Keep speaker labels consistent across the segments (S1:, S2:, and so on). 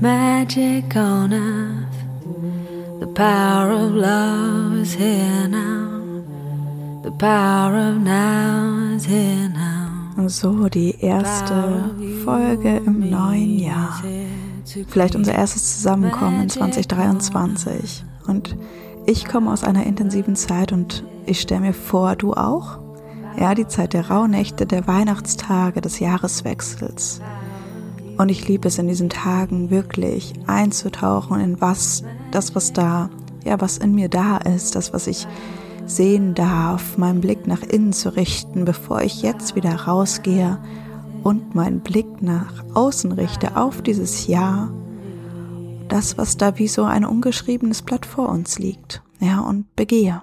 S1: magic on earth. The power of love is here now. The power of now is here now.
S2: So, die erste Folge im neuen Jahr. Vielleicht unser erstes Zusammenkommen in 2023. Und ich komme aus einer intensiven Zeit und ich stelle mir vor, du auch? Ja, die Zeit der Rauhnächte, der Weihnachtstage, des Jahreswechsels. Und ich liebe es in diesen Tagen wirklich einzutauchen in was, das, was da, ja, was in mir da ist, das, was ich sehen darf, meinen Blick nach innen zu richten, bevor ich jetzt wieder rausgehe und meinen Blick nach außen richte auf dieses Jahr, das, was da wie so ein ungeschriebenes Blatt vor uns liegt, ja, und begehe.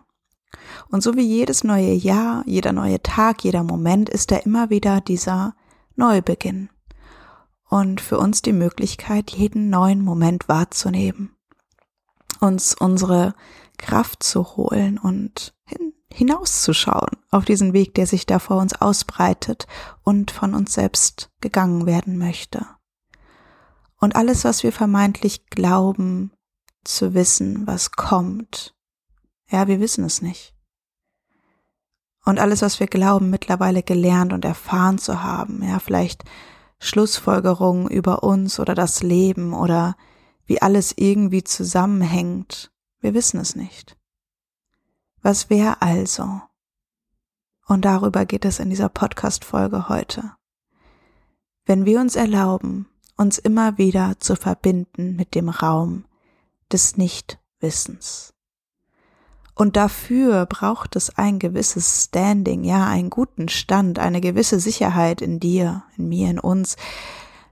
S2: Und so wie jedes neue Jahr, jeder neue Tag, jeder Moment ist da immer wieder dieser Neubeginn und für uns die Möglichkeit, jeden neuen Moment wahrzunehmen, uns unsere Kraft zu holen und hin, hinauszuschauen auf diesen Weg, der sich da vor uns ausbreitet und von uns selbst gegangen werden möchte. Und alles, was wir vermeintlich glauben zu wissen, was kommt, ja, wir wissen es nicht. Und alles, was wir glauben, mittlerweile gelernt und erfahren zu haben, ja, vielleicht Schlussfolgerungen über uns oder das Leben oder wie alles irgendwie zusammenhängt. Wir wissen es nicht. Was wäre also? Und darüber geht es in dieser Podcast-Folge heute. Wenn wir uns erlauben, uns immer wieder zu verbinden mit dem Raum des Nichtwissens. Und dafür braucht es ein gewisses Standing, ja, einen guten Stand, eine gewisse Sicherheit in dir, in mir, in uns,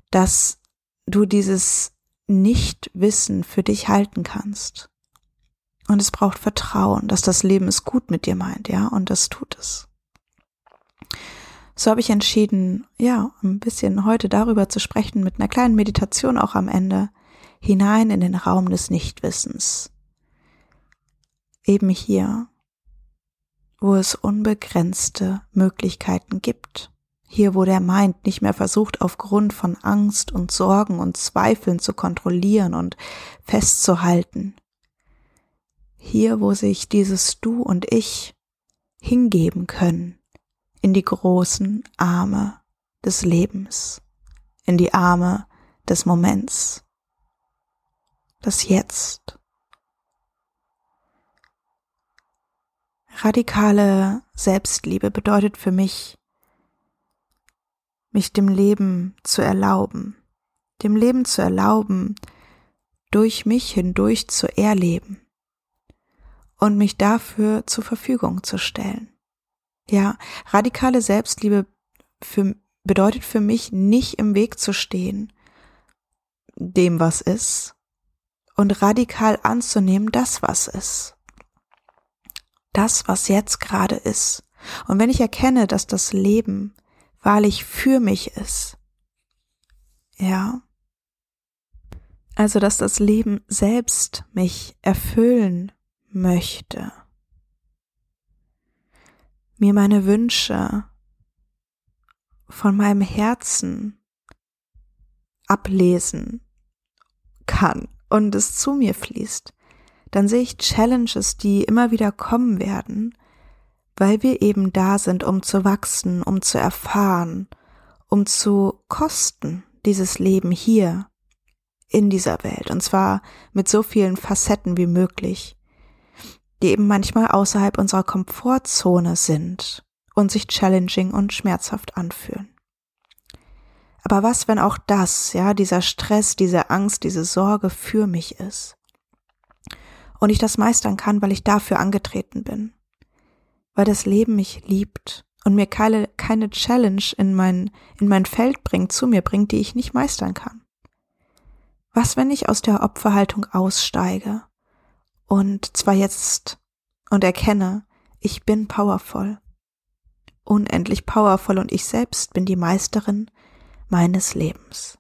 S2: dass du dieses Nichtwissen für dich halten kannst. Und es braucht Vertrauen, dass das Leben es gut mit dir meint, ja, und das tut es. So habe ich entschieden, ja, ein bisschen heute darüber zu sprechen, mit einer kleinen Meditation auch am Ende, hinein in den Raum des Nichtwissens eben hier, wo es unbegrenzte Möglichkeiten gibt. Hier, wo der Mind nicht mehr versucht, aufgrund von Angst und Sorgen und Zweifeln zu kontrollieren und festzuhalten. Hier, wo sich dieses Du und Ich hingeben können in die großen Arme des Lebens, in die Arme des Moments, das Jetzt. Radikale Selbstliebe bedeutet für mich, mich dem Leben zu erlauben, dem Leben zu erlauben, durch mich hindurch zu erleben und mich dafür zur Verfügung zu stellen. Ja, radikale Selbstliebe für, bedeutet für mich nicht im Weg zu stehen, dem was ist, und radikal anzunehmen, das was ist das, was jetzt gerade ist. Und wenn ich erkenne, dass das Leben wahrlich für mich ist, ja, also dass das Leben selbst mich erfüllen möchte, mir meine Wünsche von meinem Herzen ablesen kann und es zu mir fließt, dann sehe ich Challenges, die immer wieder kommen werden, weil wir eben da sind, um zu wachsen, um zu erfahren, um zu kosten dieses Leben hier in dieser Welt, und zwar mit so vielen Facetten wie möglich, die eben manchmal außerhalb unserer Komfortzone sind und sich challenging und schmerzhaft anfühlen. Aber was, wenn auch das, ja, dieser Stress, diese Angst, diese Sorge für mich ist? Und ich das meistern kann, weil ich dafür angetreten bin. Weil das Leben mich liebt und mir keine, keine Challenge in mein, in mein Feld bringt, zu mir bringt, die ich nicht meistern kann. Was, wenn ich aus der Opferhaltung aussteige und zwar jetzt und erkenne, ich bin powerful, unendlich powerful und ich selbst bin die Meisterin meines Lebens.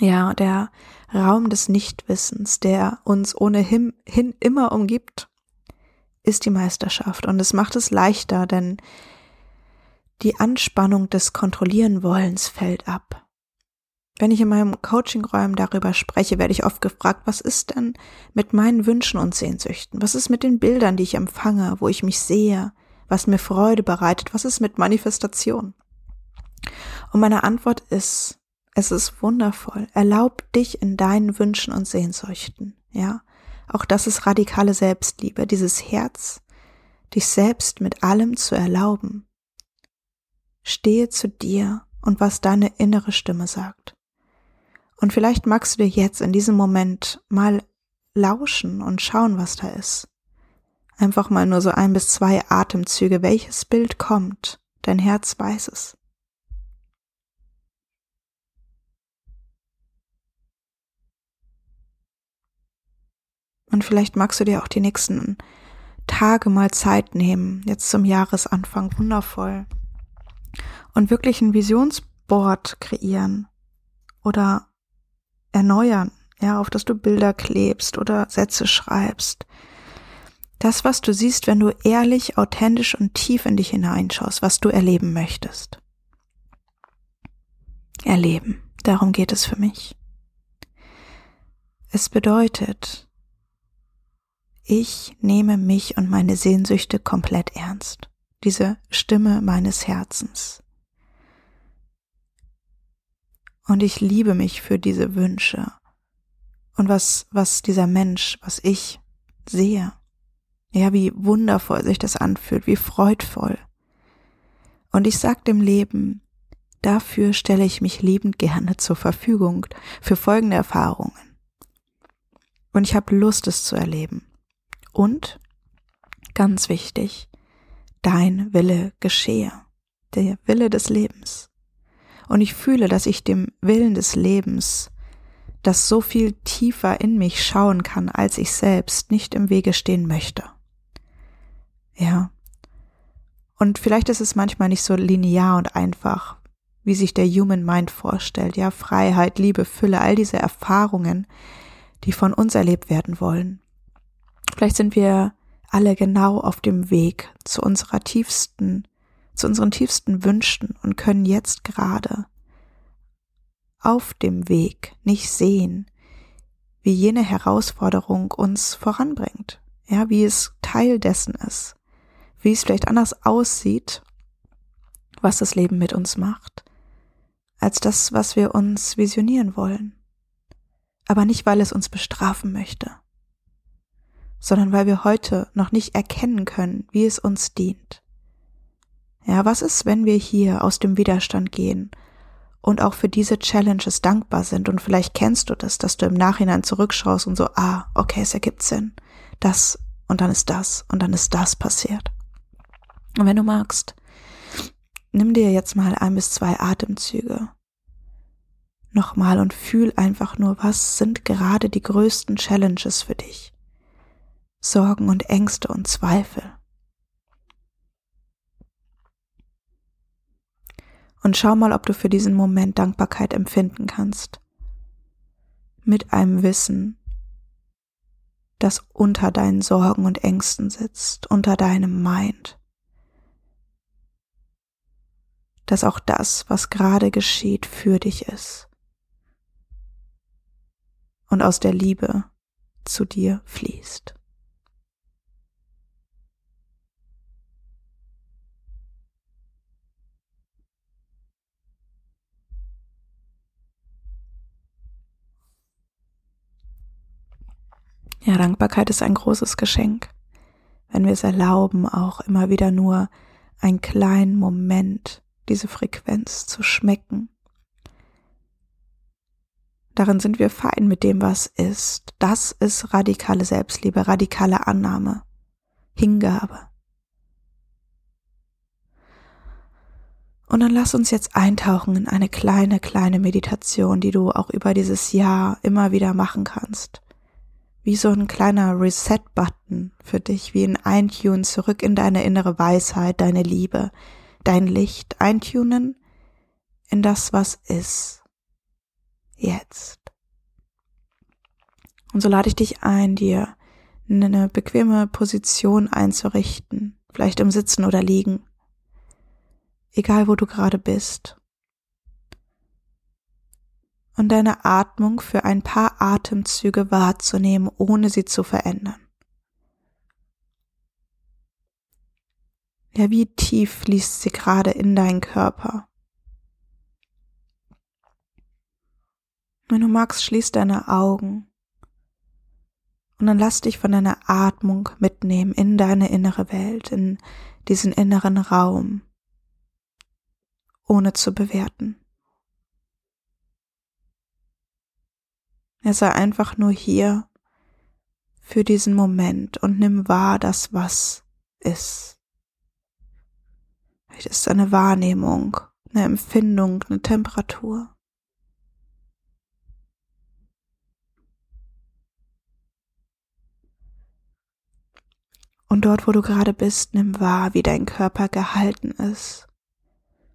S2: Ja, der Raum des Nichtwissens, der uns ohnehin immer umgibt, ist die Meisterschaft und es macht es leichter, denn die Anspannung des Kontrollieren Wollens fällt ab. Wenn ich in meinem Coaching-Räumen darüber spreche, werde ich oft gefragt, was ist denn mit meinen Wünschen und Sehnsüchten? Was ist mit den Bildern, die ich empfange, wo ich mich sehe, was mir Freude bereitet? Was ist mit Manifestation? Und meine Antwort ist, es ist wundervoll. Erlaub dich in deinen Wünschen und Sehnsüchten, ja? Auch das ist radikale Selbstliebe, dieses Herz, dich selbst mit allem zu erlauben. Stehe zu dir und was deine innere Stimme sagt. Und vielleicht magst du dir jetzt in diesem Moment mal lauschen und schauen, was da ist. Einfach mal nur so ein bis zwei Atemzüge, welches Bild kommt. Dein Herz weiß es. Und vielleicht magst du dir auch die nächsten Tage mal Zeit nehmen, jetzt zum Jahresanfang, wundervoll. Und wirklich ein Visionsboard kreieren oder erneuern, ja, auf das du Bilder klebst oder Sätze schreibst. Das, was du siehst, wenn du ehrlich, authentisch und tief in dich hineinschaust, was du erleben möchtest. Erleben, darum geht es für mich. Es bedeutet, ich nehme mich und meine Sehnsüchte komplett ernst. Diese Stimme meines Herzens. Und ich liebe mich für diese Wünsche. Und was, was dieser Mensch, was ich sehe. Ja, wie wundervoll sich das anfühlt, wie freudvoll. Und ich sag dem Leben, dafür stelle ich mich liebend gerne zur Verfügung für folgende Erfahrungen. Und ich habe Lust, es zu erleben. Und, ganz wichtig, dein Wille geschehe, der Wille des Lebens und ich fühle, dass ich dem Willen des Lebens, das so viel tiefer in mich schauen kann, als ich selbst, nicht im Wege stehen möchte. Ja. Und vielleicht ist es manchmal nicht so linear und einfach, wie sich der Human Mind vorstellt. Ja, Freiheit, Liebe, Fülle, all diese Erfahrungen, die von uns erlebt werden wollen. Vielleicht sind wir alle genau auf dem Weg zu unserer tiefsten zu unseren tiefsten Wünschen und können jetzt gerade auf dem Weg nicht sehen, wie jene Herausforderung uns voranbringt, ja, wie es Teil dessen ist, wie es vielleicht anders aussieht, was das Leben mit uns macht, als das, was wir uns visionieren wollen. Aber nicht, weil es uns bestrafen möchte, sondern weil wir heute noch nicht erkennen können, wie es uns dient. Ja, was ist, wenn wir hier aus dem Widerstand gehen und auch für diese Challenges dankbar sind und vielleicht kennst du das, dass du im Nachhinein zurückschaust und so, ah, okay, es ergibt Sinn. Das und dann ist das und dann ist das passiert. Und wenn du magst, nimm dir jetzt mal ein bis zwei Atemzüge. Nochmal und fühl einfach nur, was sind gerade die größten Challenges für dich? Sorgen und Ängste und Zweifel. und schau mal, ob du für diesen Moment Dankbarkeit empfinden kannst. Mit einem Wissen, das unter deinen Sorgen und Ängsten sitzt, unter deinem Mind. Dass auch das, was gerade geschieht, für dich ist. Und aus der Liebe zu dir fließt. Dankbarkeit ist ein großes Geschenk. Wenn wir es erlauben, auch immer wieder nur einen kleinen Moment diese Frequenz zu schmecken. Darin sind wir fein mit dem, was ist. Das ist radikale Selbstliebe, radikale Annahme, Hingabe. Und dann lass uns jetzt eintauchen in eine kleine, kleine Meditation, die du auch über dieses Jahr immer wieder machen kannst. Wie so ein kleiner Reset-Button für dich, wie ein Eintune zurück in deine innere Weisheit, deine Liebe, dein Licht eintunen in das, was ist. Jetzt. Und so lade ich dich ein, dir eine bequeme Position einzurichten, vielleicht im Sitzen oder Liegen egal wo du gerade bist. Und deine Atmung für ein paar Atemzüge wahrzunehmen, ohne sie zu verändern. Ja, wie tief fließt sie gerade in deinen Körper? Wenn du magst, schließ deine Augen und dann lass dich von deiner Atmung mitnehmen in deine innere Welt, in diesen inneren Raum ohne zu bewerten. Er sei einfach nur hier für diesen Moment und nimm wahr, das was ist. Vielleicht ist eine Wahrnehmung, eine Empfindung, eine Temperatur. Und dort, wo du gerade bist, nimm wahr, wie dein Körper gehalten ist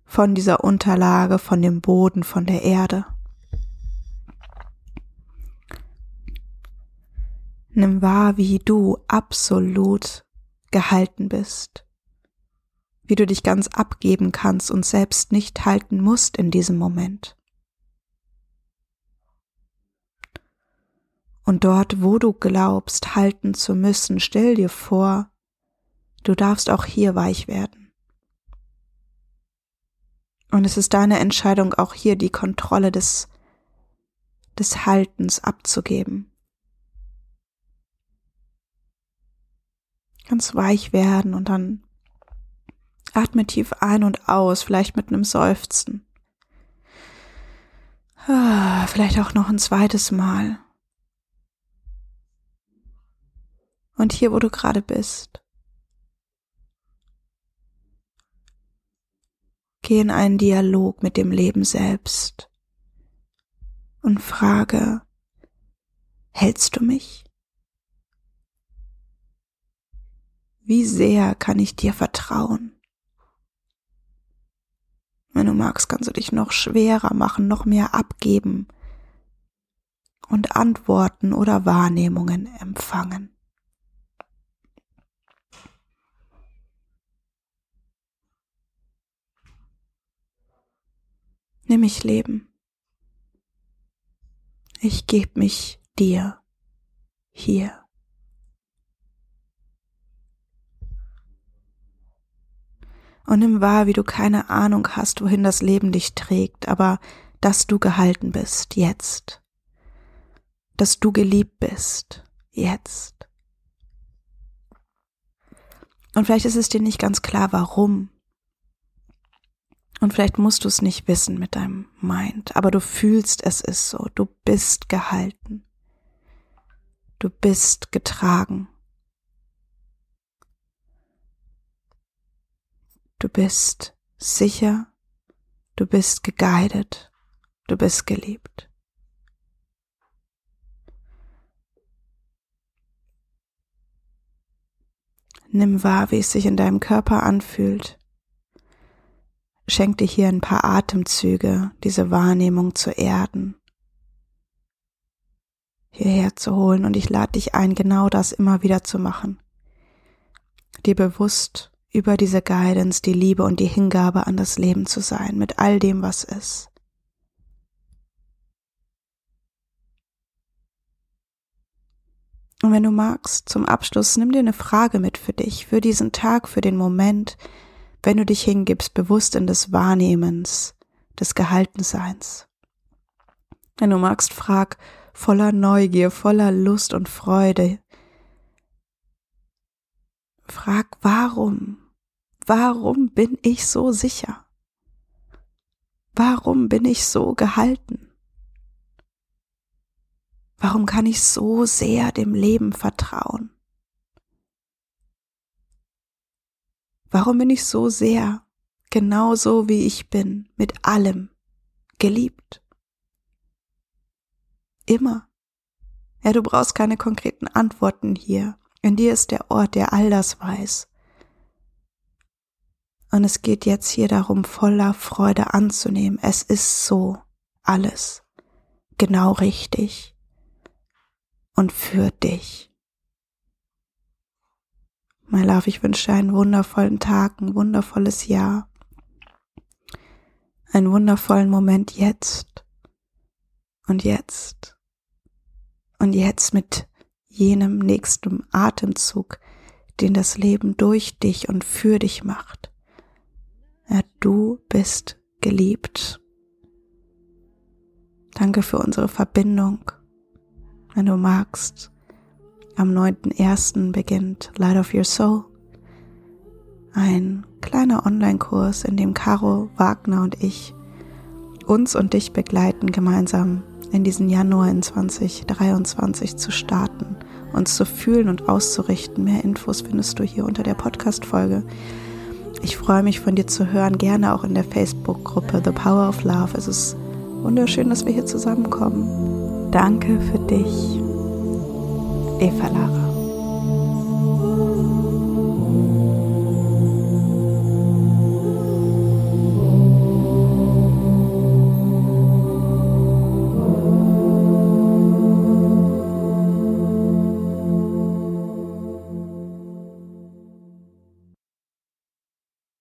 S2: von dieser Unterlage, von dem Boden, von der Erde. Nimm wahr, wie du absolut gehalten bist, wie du dich ganz abgeben kannst und selbst nicht halten musst in diesem Moment. Und dort, wo du glaubst, halten zu müssen, stell dir vor, du darfst auch hier weich werden. Und es ist deine Entscheidung, auch hier die Kontrolle des, des Haltens abzugeben. Ganz weich werden und dann atme tief ein und aus, vielleicht mit einem Seufzen. Ah, vielleicht auch noch ein zweites Mal. Und hier, wo du gerade bist, Geh in einen Dialog mit dem Leben selbst und frage, hältst du mich? Wie sehr kann ich dir vertrauen? Wenn du magst, kannst du dich noch schwerer machen, noch mehr abgeben und Antworten oder Wahrnehmungen empfangen. Nimm mich Leben. Ich gebe mich dir hier. Und nimm wahr, wie du keine Ahnung hast, wohin das Leben dich trägt, aber dass du gehalten bist, jetzt. Dass du geliebt bist, jetzt. Und vielleicht ist es dir nicht ganz klar, warum und vielleicht musst du es nicht wissen mit deinem Mind, aber du fühlst, es ist so. Du bist gehalten. Du bist getragen. Du bist sicher. Du bist geguidet. Du bist geliebt. Nimm wahr, wie es sich in deinem Körper anfühlt schenk dir hier ein paar Atemzüge, diese Wahrnehmung zu erden, hierher zu holen und ich lade dich ein, genau das immer wieder zu machen. Dir bewusst über diese Guidance, die Liebe und die Hingabe an das Leben zu sein, mit all dem, was ist. Und wenn du magst, zum Abschluss, nimm dir eine Frage mit für dich, für diesen Tag, für den Moment, wenn du dich hingibst, bewusst in des Wahrnehmens, des Gehaltenseins. Wenn du magst, frag voller Neugier, voller Lust und Freude. Frag, warum? Warum bin ich so sicher? Warum bin ich so gehalten? Warum kann ich so sehr dem Leben vertrauen? Warum bin ich so sehr genauso wie ich bin, mit allem, geliebt. Immer. Ja, du brauchst keine konkreten Antworten hier. In dir ist der Ort, der all das weiß. Und es geht jetzt hier darum, voller Freude anzunehmen. Es ist so alles genau richtig und für dich. My Love, ich wünsche dir einen wundervollen Tag, ein wundervolles Jahr, einen wundervollen Moment jetzt und jetzt und jetzt mit jenem nächsten Atemzug, den das Leben durch dich und für dich macht. Ja, du bist geliebt. Danke für unsere Verbindung. Wenn du magst, am 9.1. beginnt Light of Your Soul. Ein kleiner Online-Kurs, in dem Caro, Wagner und ich uns und dich begleiten, gemeinsam in diesen Januar in 2023 zu starten, uns zu fühlen und auszurichten. Mehr Infos findest du hier unter der Podcast-Folge. Ich freue mich von dir zu hören, gerne auch in der Facebook-Gruppe The Power of Love. Es ist wunderschön, dass wir hier zusammenkommen. Danke für dich, Eva Lara.